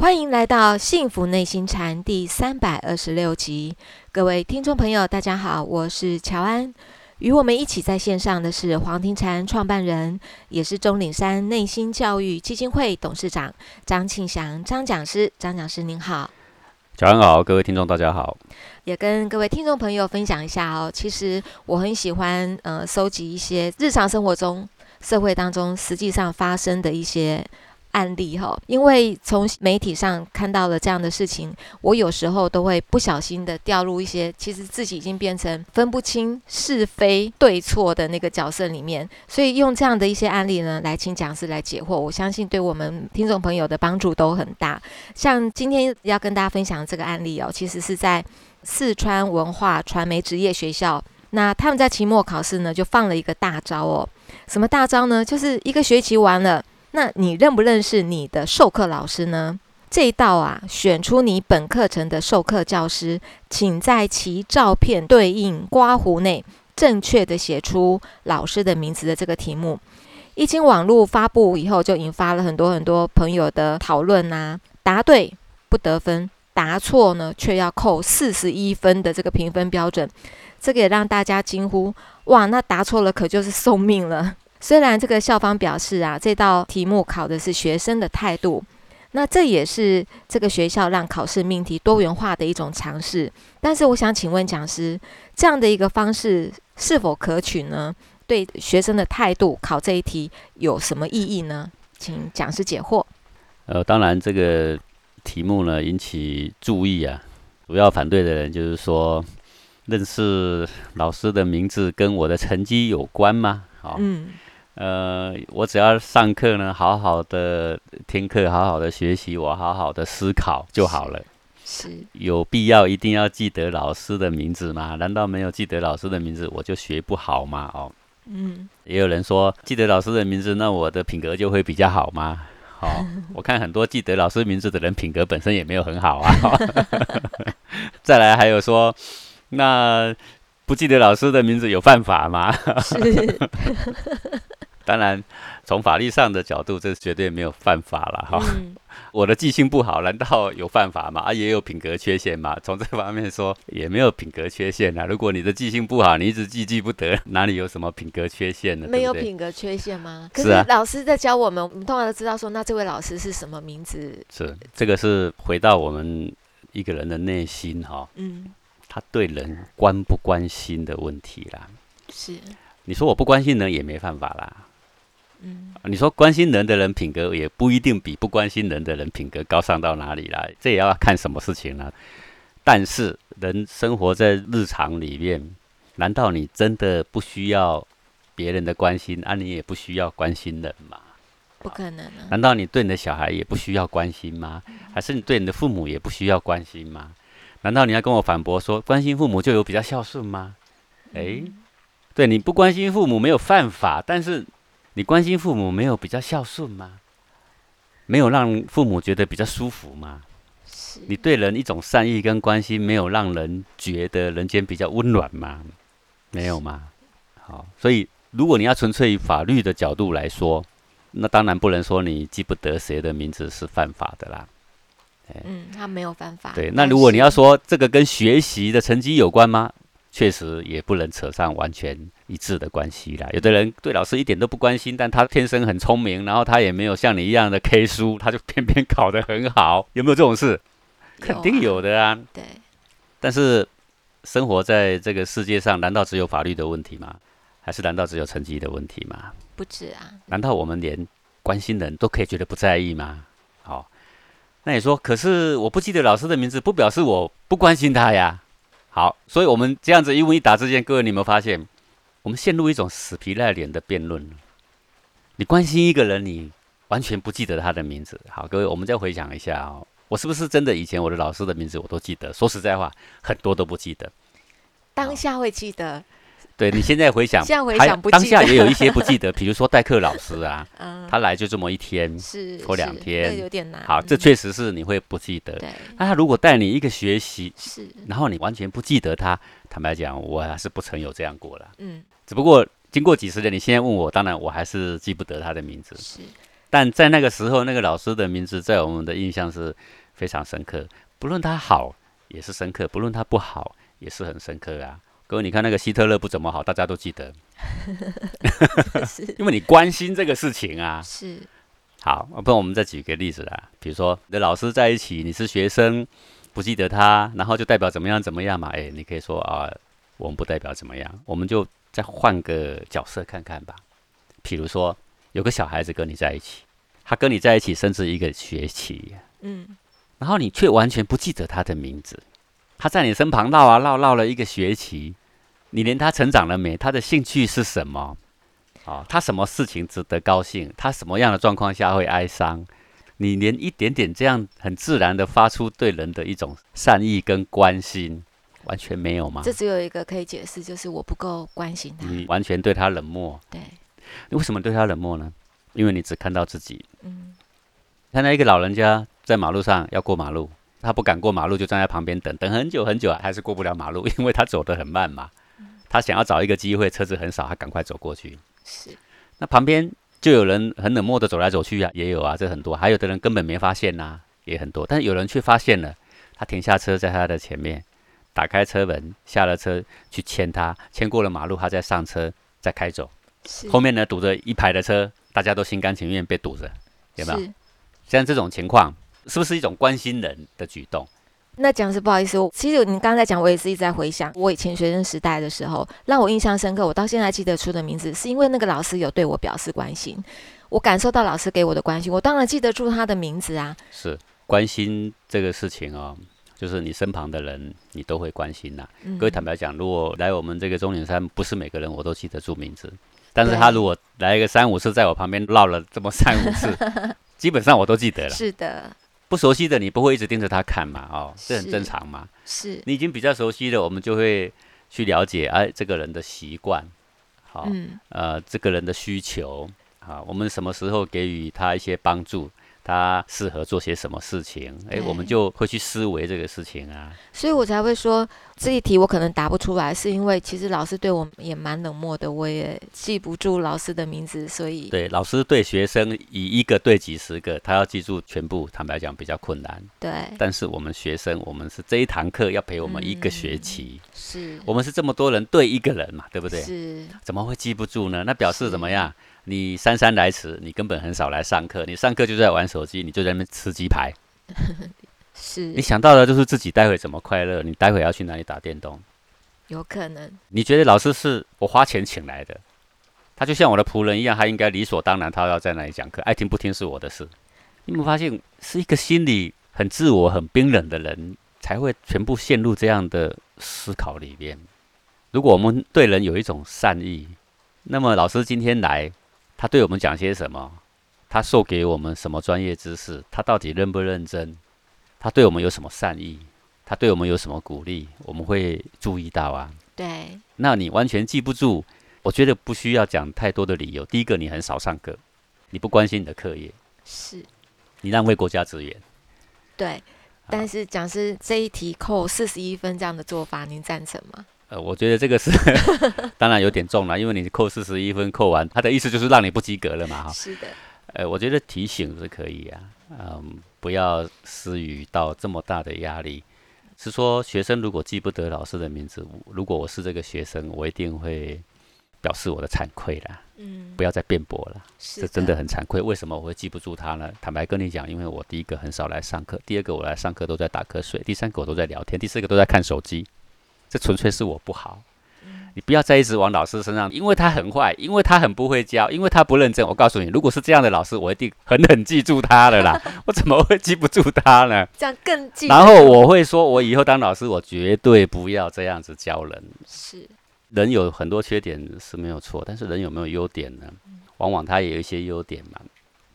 欢迎来到《幸福内心禅》第三百二十六集，各位听众朋友，大家好，我是乔安。与我们一起在线上的是黄庭禅创办人，也是钟岭山内心教育基金会董事长张庆祥张讲师。张讲师您好，乔安好，各位听众大家好。也跟各位听众朋友分享一下哦，其实我很喜欢呃收集一些日常生活中社会当中实际上发生的一些。案例哈，因为从媒体上看到了这样的事情，我有时候都会不小心的掉入一些其实自己已经变成分不清是非对错的那个角色里面，所以用这样的一些案例呢，来请讲师来解惑，我相信对我们听众朋友的帮助都很大。像今天要跟大家分享这个案例哦，其实是在四川文化传媒职业学校，那他们在期末考试呢就放了一个大招哦，什么大招呢？就是一个学期完了。那你认不认识你的授课老师呢？这一道啊，选出你本课程的授课教师，请在其照片对应刮胡内正确的写出老师的名字的这个题目，一经网络发布以后，就引发了很多很多朋友的讨论呐。答对不得分，答错呢却要扣四十一分的这个评分标准，这个也让大家惊呼：哇，那答错了可就是送命了。虽然这个校方表示啊，这道题目考的是学生的态度，那这也是这个学校让考试命题多元化的一种尝试。但是我想请问讲师，这样的一个方式是否可取呢？对学生的态度考这一题有什么意义呢？请讲师解惑。呃，当然这个题目呢引起注意啊，主要反对的人就是说，认识老师的名字跟我的成绩有关吗？好，嗯。呃，我只要上课呢，好好的听课，好好的学习，我好好的思考就好了。是，有必要一定要记得老师的名字吗？难道没有记得老师的名字，我就学不好吗？哦，嗯，也有人说记得老师的名字，那我的品格就会比较好吗？好，我看很多记得老师名字的人，品格本身也没有很好啊。再来还有说，那不记得老师的名字有犯法吗？是。当然，从法律上的角度，这绝对没有犯法了哈。我的记性不好，难道有犯法吗？啊，也有品格缺陷嘛？从这方面说，也没有品格缺陷啊。如果你的记性不好，你一直记记不得，哪里有什么品格缺陷呢？没有品格缺陷吗？可是老师在教我们，我们通常都知道说，那这位老师是什么名字？是这个是回到我们一个人的内心哈。嗯，他对人关不关心的问题啦。是，你说我不关心人也没办法啦。嗯，你说关心人的人品格也不一定比不关心人的人品格高尚到哪里来，这也要看什么事情呢？但是人生活在日常里面，难道你真的不需要别人的关心啊？你也不需要关心人吗？不可能。啊难道你对你的小孩也不需要关心吗？还是你对你的父母也不需要关心吗？难道你要跟我反驳说关心父母就有比较孝顺吗？诶，对，你不关心父母没有犯法，但是。你关心父母没有比较孝顺吗？没有让父母觉得比较舒服吗？你对人一种善意跟关心，没有让人觉得人间比较温暖吗？没有吗？好，所以如果你要纯粹以法律的角度来说，那当然不能说你记不得谁的名字是犯法的啦。嗯，他没有犯法。对，那如果你要说这个跟学习的成绩有关吗？确实也不能扯上完全一致的关系啦。有的人对老师一点都不关心，但他天生很聪明，然后他也没有像你一样的 K 书，他就偏偏考得很好。有没有这种事？肯定有的啊。对。但是生活在这个世界上，难道只有法律的问题吗？还是难道只有成绩的问题吗？不止啊。难道我们连关心人都可以觉得不在意吗？好，那你说，可是我不记得老师的名字，不表示我不关心他呀。好，所以我们这样子一问一答之间，各位你有没有发现，我们陷入一种死皮赖脸的辩论？你关心一个人，你完全不记得他的名字。好，各位，我们再回想一下啊，我是不是真的以前我的老师的名字我都记得？说实在话，很多都不记得。当下会记得。对你现在回想，现在回想不当下也有一些 不记得，比如说代课老师啊，他来就这么一天，是或两天，有点难。好，这确实是你会不记得。那他如果带你一个学习，是，然后你完全不记得他，坦白讲，我还是不曾有这样过了。嗯，只不过经过几十年，你现在问我，当然我还是记不得他的名字。是，但在那个时候，那个老师的名字在我们的印象是非常深刻。不论他好也是深刻，不论他不好也是很深刻啊。各位，你看那个希特勒不怎么好，大家都记得，因为你关心这个事情啊。是。好，不然我们再举个例子啦，比如说你的老师在一起，你是学生，不记得他，然后就代表怎么样怎么样嘛？哎，你可以说啊，我们不代表怎么样，我们就再换个角色看看吧。比如说有个小孩子跟你在一起，他跟你在一起甚至一个学期，嗯，然后你却完全不记得他的名字，他在你身旁绕啊绕绕了一个学期，你连他成长了没，他的兴趣是什么？啊，他什么事情值得高兴？他什么样的状况下会哀伤？你连一点点这样很自然的发出对人的一种善意跟关心，完全没有吗？这只有一个可以解释，就是我不够关心他。你完全对他冷漠。对。你为什么对他冷漠呢？因为你只看到自己。嗯。看到一个老人家在马路上要过马路，他不敢过马路，就站在旁边等等很久很久，还是过不了马路，因为他走得很慢嘛。他想要找一个机会，车子很少，他赶快走过去。是，那旁边就有人很冷漠的走来走去啊，也有啊，这很多。还有的人根本没发现呐，也很多。但是有人却发现了，他停下车在他的前面，打开车门，下了车去牵他，牵过了马路，他再上车再开走。后面呢堵着一排的车，大家都心甘情愿被堵着，有没有？像这种情况，是不是一种关心人的举动？那讲是不好意思，其实你刚才讲，我也是一直在回想我以前学生时代的时候，让我印象深刻。我到现在记得出的名字，是因为那个老师有对我表示关心，我感受到老师给我的关心，我当然记得住他的名字啊。是关心这个事情哦，就是你身旁的人，你都会关心呐。各位坦白讲，如果来我们这个中岭山，不是每个人我都记得住名字，但是他如果来一个三五次，在我旁边绕了这么三五次，基本上我都记得了。是的。不熟悉的你不会一直盯着他看嘛？哦，这很正常嘛。是你已经比较熟悉了，我们就会去了解哎，这个人的习惯，好，呃，这个人的需求，好，我们什么时候给予他一些帮助？他适合做些什么事情？哎，我们就会去思维这个事情啊。所以我才会说这一题我可能答不出来，是因为其实老师对我也蛮冷漠的，我也记不住老师的名字，所以对老师对学生以一个对几十个，他要记住全部，坦白讲比较困难。对。但是我们学生，我们是这一堂课要陪我们一个学期，是我们是这么多人对一个人嘛，对不对？是。怎么会记不住呢？那表示怎么样？你姗姗来迟，你根本很少来上课。你上课就在玩手机，你就在那边吃鸡排。是你想到的就是自己待会怎么快乐。你待会要去哪里打电动？有可能。你觉得老师是我花钱请来的，他就像我的仆人一样，他应该理所当然，他要在那里讲课，爱听不听是我的事。你有没有发现，是一个心里很自我、很冰冷的人，才会全部陷入这样的思考里面。如果我们对人有一种善意，那么老师今天来。他对我们讲些什么？他授给我们什么专业知识？他到底认不认真？他对我们有什么善意？他对我们有什么鼓励？我们会注意到啊。对。那你完全记不住，我觉得不需要讲太多的理由。第一个，你很少上课，你不关心你的课业，是。你浪费国家资源。对。但是讲师这一题扣四十一分这样的做法，您赞成吗？呃，我觉得这个是 当然有点重了，因为你扣四十一分，扣完他的意思就是让你不及格了嘛，哈。是的。呃，我觉得提醒是可以啊，嗯，不要施予到这么大的压力。是说学生如果记不得老师的名字，如果我是这个学生，我一定会表示我的惭愧啦。嗯。不要再辩驳了，这真的很惭愧。为什么我会记不住他呢？坦白跟你讲，因为我第一个很少来上课，第二个我来上课都在打瞌睡，第三个我都在聊天，第四个都在看手机。这纯粹是我不好，你不要再一直往老师身上，因为他很坏，因为他很不会教，因为他不认真。我告诉你，如果是这样的老师，我一定狠狠记住他了啦。我怎么会记不住他呢？这样更记。然后我会说，我以后当老师，我绝对不要这样子教人。是，人有很多缺点是没有错，但是人有没有优点呢？往往他也有一些优点嘛。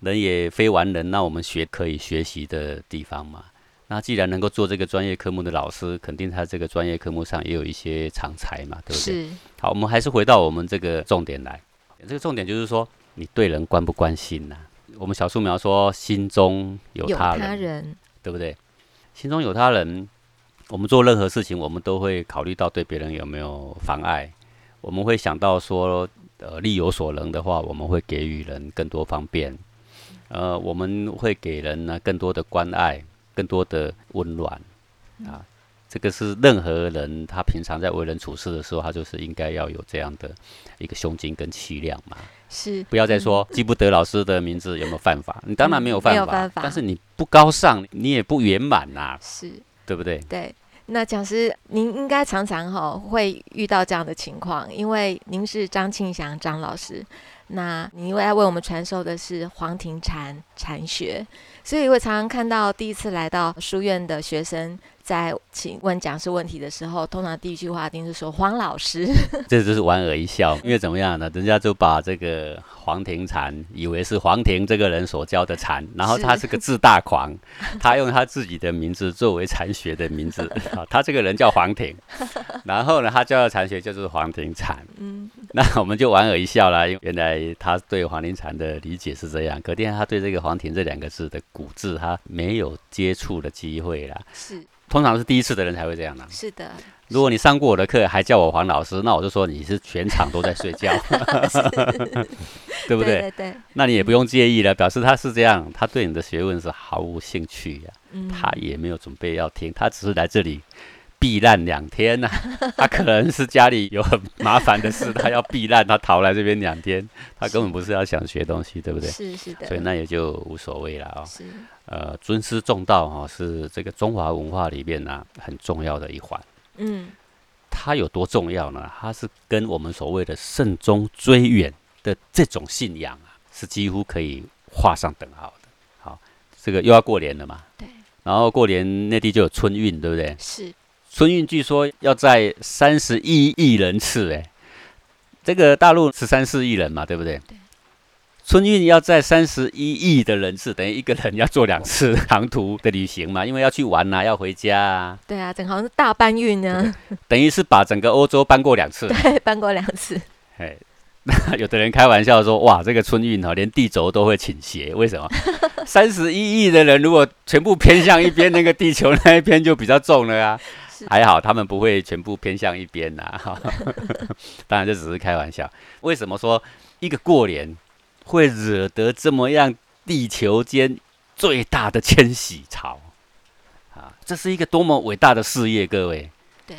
人也非完人，那我们学可以学习的地方嘛。那既然能够做这个专业科目的老师，肯定他这个专业科目上也有一些长才嘛，对不对？好，我们还是回到我们这个重点来。这个重点就是说，你对人关不关心呐？我们小树苗说，心中有他人，对不对？心中有他人，我们做任何事情，我们都会考虑到对别人有没有妨碍。我们会想到说，呃，力有所能的话，我们会给予人更多方便。呃，我们会给人呢更多的关爱，更多的温暖啊。这个是任何人他平常在为人处事的时候，他就是应该要有这样的一个胸襟跟气量嘛。是，不要再说记不得老师的名字有没有犯法？你当然没有犯法，但是你不高尚，你也不圆满呐。是，对不对？对。那讲师，您应该常常哈会遇到这样的情况，因为您是张庆祥张老师，那你为要为我们传授的是黄庭禅禅学，所以我常常看到第一次来到书院的学生。在请问讲师问题的时候，通常第一句话一定是说黄老师，这就是莞尔一笑，因为怎么样呢？人家就把这个黄庭禅以为是黄庭这个人所教的禅，然后他是个自大狂，他用他自己的名字作为禅学的名字 啊，他这个人叫黄庭，然后呢，他教的禅学就是黄庭禅，嗯，那我们就莞尔一笑啦，因为原来他对黄庭禅的理解是这样，可见他对这个黄庭这两个字的古字，他没有接触的机会啦，是。通常是第一次的人才会这样的。是的，如果你上过我的课还叫我黄老师，那我就说你是全场都在睡觉，对不对？对对。那你也不用介意了，表示他是这样，他对你的学问是毫无兴趣呀。嗯。他也没有准备要听，他只是来这里避难两天呐。他可能是家里有很麻烦的事，他要避难，他逃来这边两天，他根本不是要想学东西，对不对？是是的。所以那也就无所谓了啊。是。呃，尊师重道哈，是这个中华文化里面呢很重要的一环。嗯，它有多重要呢？它是跟我们所谓的慎终追远的这种信仰啊，是几乎可以画上等号的。好，这个又要过年了嘛。对。然后过年内地就有春运，对不对？是。春运据说要在三十一亿人次，哎，这个大陆十三四亿人嘛，对不对？对。春运要在三十一亿的人次，等于一个人要做两次长途的旅行嘛？因为要去玩呐，要回家啊。对啊，正好是大搬运呢。等于是把整个欧洲搬过两次。对，搬过两次。哎，那有的人开玩笑说：“哇，这个春运哦，连地轴都会倾斜，为什么？三十一亿的人如果全部偏向一边，那个地球那一边就比较重了啊。还好他们不会全部偏向一边呐。当然这只是开玩笑。为什么说一个过年？会惹得这么样地球间最大的迁徙潮啊！这是一个多么伟大的事业，各位。对，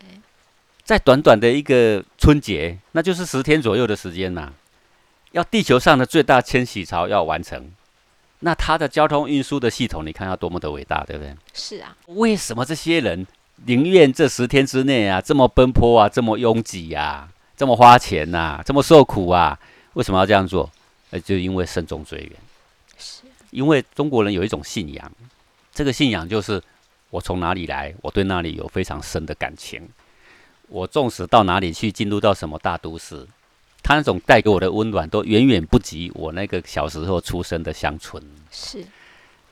在短短的一个春节，那就是十天左右的时间呐，要地球上的最大迁徙潮要完成，那它的交通运输的系统，你看要多么的伟大，对不对？是啊。为什么这些人宁愿这十天之内啊，这么奔波啊，这么拥挤呀，这么花钱呐，这么受苦啊？为什么要这样做？呃，就因为慎终追远，是因为中国人有一种信仰，这个信仰就是我从哪里来，我对那里有非常深的感情。我纵使到哪里去，进入到什么大都市，他那种带给我的温暖，都远远不及我那个小时候出生的乡村。是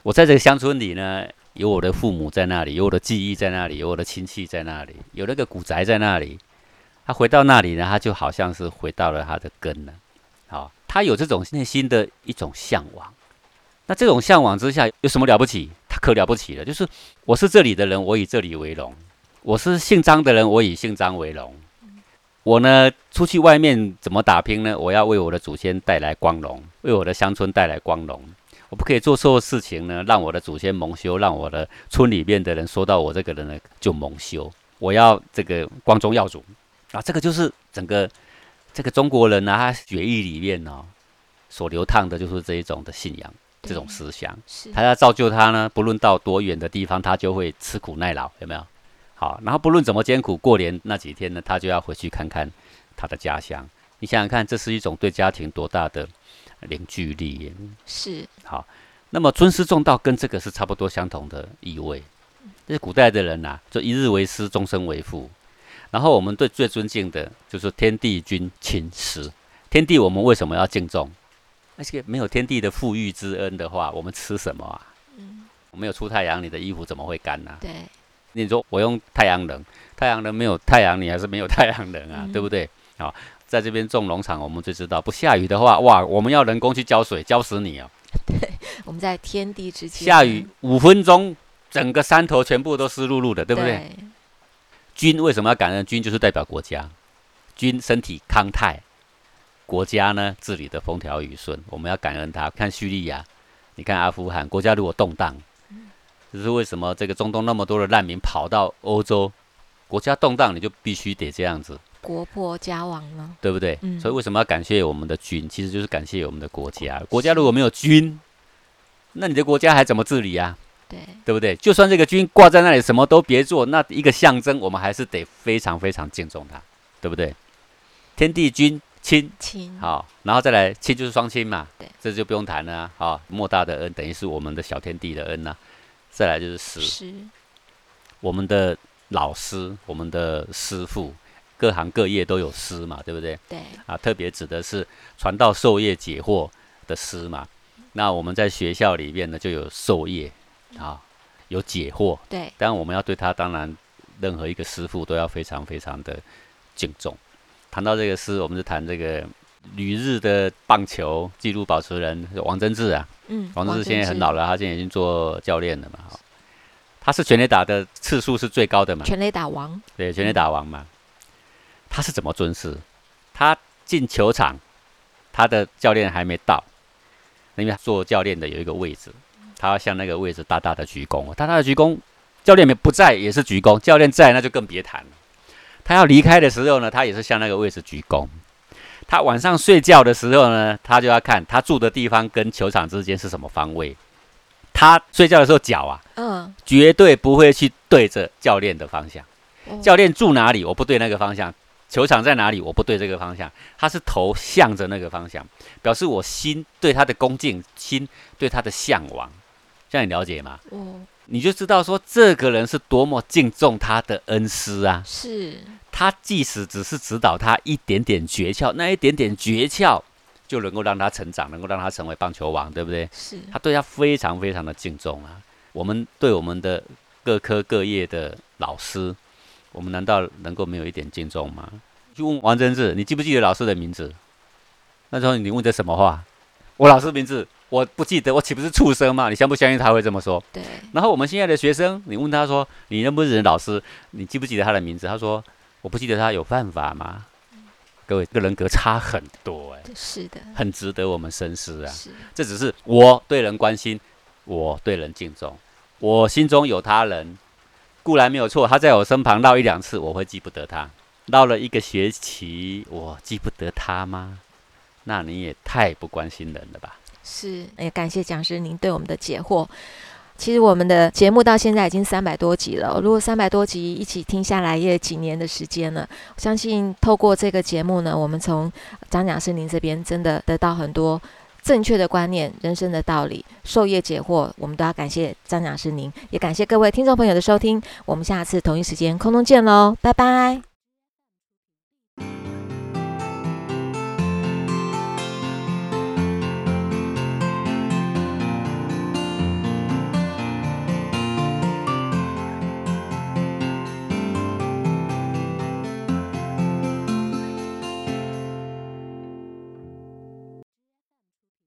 我在这个乡村里呢，有我的父母在那里，有我的记忆在那里，有我的亲戚在那里，有那个古宅在那里。他回到那里呢，他就好像是回到了他的根了。好。他有这种内心的一种向往，那这种向往之下有什么了不起？他可了不起了，就是我是这里的人，我以这里为荣；我是姓张的人，我以姓张为荣。我呢，出去外面怎么打拼呢？我要为我的祖先带来光荣，为我的乡村带来光荣。我不可以做错事情呢，让我的祖先蒙羞，让我的村里面的人说到我这个人呢就蒙羞。我要这个光宗耀祖啊！这个就是整个。这个中国人呢，他血液里面呢，所流淌的就是这一种的信仰，这种思想。他要造就他呢，不论到多远的地方，他就会吃苦耐劳，有没有？好，然后不论怎么艰苦，过年那几天呢，他就要回去看看他的家乡。你想想看，这是一种对家庭多大的凝聚力？是。好，那么尊师重道跟这个是差不多相同的意味。这是古代的人呐，就一日为师，终身为父。然后我们对最尊敬的就是天地君亲师。天地我们为什么要敬重？而且没有天地的富裕之恩的话，我们吃什么啊？嗯，没有出太阳，你的衣服怎么会干呢？对。你说我用太阳能，太阳能没有太阳，你还是没有太阳能啊，对不对？好，在这边种农场，我们就知道，不下雨的话，哇，我们要人工去浇水，浇死你啊！对，我们在天地之间。下雨五分钟，整个山头全部都湿漉漉的，对不对？君为什么要感恩？君就是代表国家，君身体康泰，国家呢治理的风调雨顺，我们要感恩他。看叙利亚你看阿富汗国家如果动荡，这是为什么？这个中东那么多的难民跑到欧洲，国家动荡，你就必须得这样子，国破家亡了，对不对？所以为什么要感谢我们的军？其实就是感谢我们的国家。国家如果没有军，那你的国家还怎么治理啊？对，对不对？就算这个军挂在那里，什么都别做，那一个象征，我们还是得非常非常敬重它，对不对？天地君亲亲，好，然后再来亲就是双亲嘛，对，这就不用谈了，好，莫大的恩等于是我们的小天地的恩呐。再来就是师，我们的老师，我们的师傅，各行各业都有师嘛，对不对？对，啊，特别指的是传道授业解惑的师嘛。那我们在学校里面呢，就有授业。啊，有解惑，对，当然我们要对他，当然任何一个师傅都要非常非常的敬重。谈到这个师，我们就谈这个旅日的棒球纪录保持人王贞治啊，嗯，王贞治现在很老了，他现在已经做教练了嘛，他是全垒打的次数是最高的嘛，全垒打王，对，全垒打王嘛，他是怎么尊师？他进球场，他的教练还没到，因为做教练的有一个位置。他要向那个位置大大的鞠躬，大大的鞠躬。教练不在也是鞠躬，教练在那就更别谈了。他要离开的时候呢，他也是向那个位置鞠躬。他晚上睡觉的时候呢，他就要看他住的地方跟球场之间是什么方位。他睡觉的时候脚啊，嗯，绝对不会去对着教练的方向。教练住哪里，我不对那个方向。球场在哪里？我不对这个方向，他是头向着那个方向，表示我心对他的恭敬，心对他的向往。这样你了解吗？哦，你就知道说这个人是多么敬重他的恩师啊。是，他即使只是指导他一点点诀窍，那一点点诀窍就能够让他成长，能够让他成为棒球王，对不对？是，他对他非常非常的敬重啊。我们对我们的各科各业的老师。我们难道能够没有一点敬重吗？去问王真志，你记不记得老师的名字？那时候你问的什么话？我老师名字我不记得，我岂不是畜生吗？你相不相信他会这么说？对。然后我们现在的学生，你问他说，你认不认识老师？你记不记得他的名字？他说我不记得他有犯法吗？各位，这个人格差很多哎。是的。很值得我们深思啊。是。这只是我对人关心，我对人敬重，我心中有他人。固然没有错，他在我身旁绕一两次，我会记不得他；绕了一个学期，我记不得他吗？那你也太不关心人了吧？是，也感谢讲师您对我们的解惑。其实我们的节目到现在已经三百多集了，如果三百多集一起听下来，也几年的时间了。相信透过这个节目呢，我们从张讲师您这边真的得到很多。正确的观念、人生的道理、授业解惑，我们都要感谢张讲师您，也感谢各位听众朋友的收听。我们下次同一时间空中见喽，拜拜。